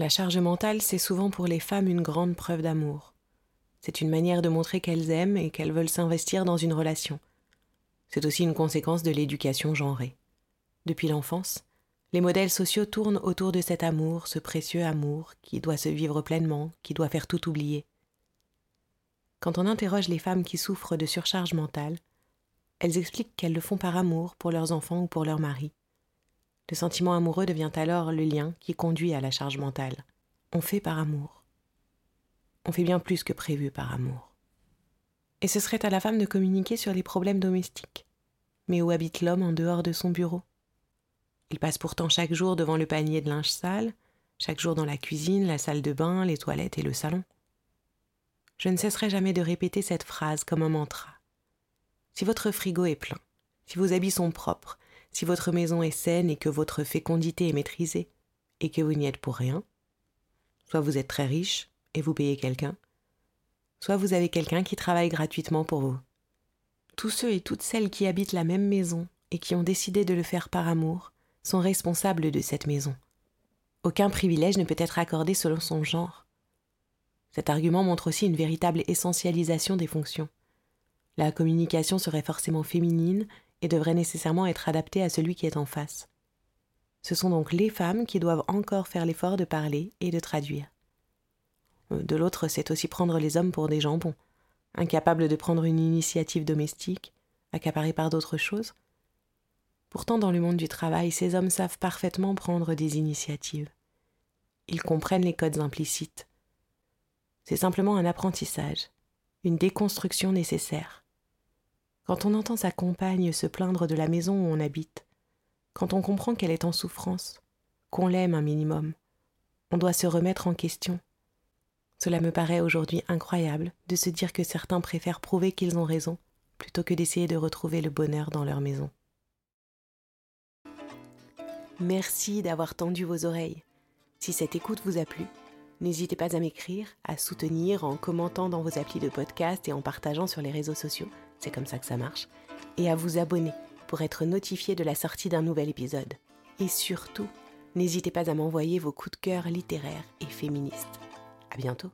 La charge mentale, c'est souvent pour les femmes une grande preuve d'amour. C'est une manière de montrer qu'elles aiment et qu'elles veulent s'investir dans une relation. C'est aussi une conséquence de l'éducation genrée. Depuis l'enfance, les modèles sociaux tournent autour de cet amour, ce précieux amour qui doit se vivre pleinement, qui doit faire tout oublier. Quand on interroge les femmes qui souffrent de surcharge mentale, elles expliquent qu'elles le font par amour pour leurs enfants ou pour leur mari. Le sentiment amoureux devient alors le lien qui conduit à la charge mentale. On fait par amour. On fait bien plus que prévu par amour. Et ce serait à la femme de communiquer sur les problèmes domestiques. Mais où habite l'homme en dehors de son bureau? Il passe pourtant chaque jour devant le panier de linge sale, chaque jour dans la cuisine, la salle de bain, les toilettes et le salon. Je ne cesserai jamais de répéter cette phrase comme un mantra. Si votre frigo est plein, si vos habits sont propres, si votre maison est saine et que votre fécondité est maîtrisée, et que vous n'y êtes pour rien, soit vous êtes très riche et vous payez quelqu'un, soit vous avez quelqu'un qui travaille gratuitement pour vous. Tous ceux et toutes celles qui habitent la même maison et qui ont décidé de le faire par amour sont responsables de cette maison. Aucun privilège ne peut être accordé selon son genre. Cet argument montre aussi une véritable essentialisation des fonctions. La communication serait forcément féminine et devrait nécessairement être adapté à celui qui est en face. Ce sont donc les femmes qui doivent encore faire l'effort de parler et de traduire. Euh, de l'autre, c'est aussi prendre les hommes pour des jambons, incapables de prendre une initiative domestique, accaparés par d'autres choses. Pourtant, dans le monde du travail, ces hommes savent parfaitement prendre des initiatives. Ils comprennent les codes implicites. C'est simplement un apprentissage, une déconstruction nécessaire. Quand on entend sa compagne se plaindre de la maison où on habite, quand on comprend qu'elle est en souffrance, qu'on l'aime un minimum, on doit se remettre en question. Cela me paraît aujourd'hui incroyable de se dire que certains préfèrent prouver qu'ils ont raison plutôt que d'essayer de retrouver le bonheur dans leur maison. Merci d'avoir tendu vos oreilles. Si cette écoute vous a plu, n'hésitez pas à m'écrire, à soutenir en commentant dans vos applis de podcast et en partageant sur les réseaux sociaux c'est comme ça que ça marche, et à vous abonner pour être notifié de la sortie d'un nouvel épisode. Et surtout, n'hésitez pas à m'envoyer vos coups de cœur littéraires et féministes. À bientôt!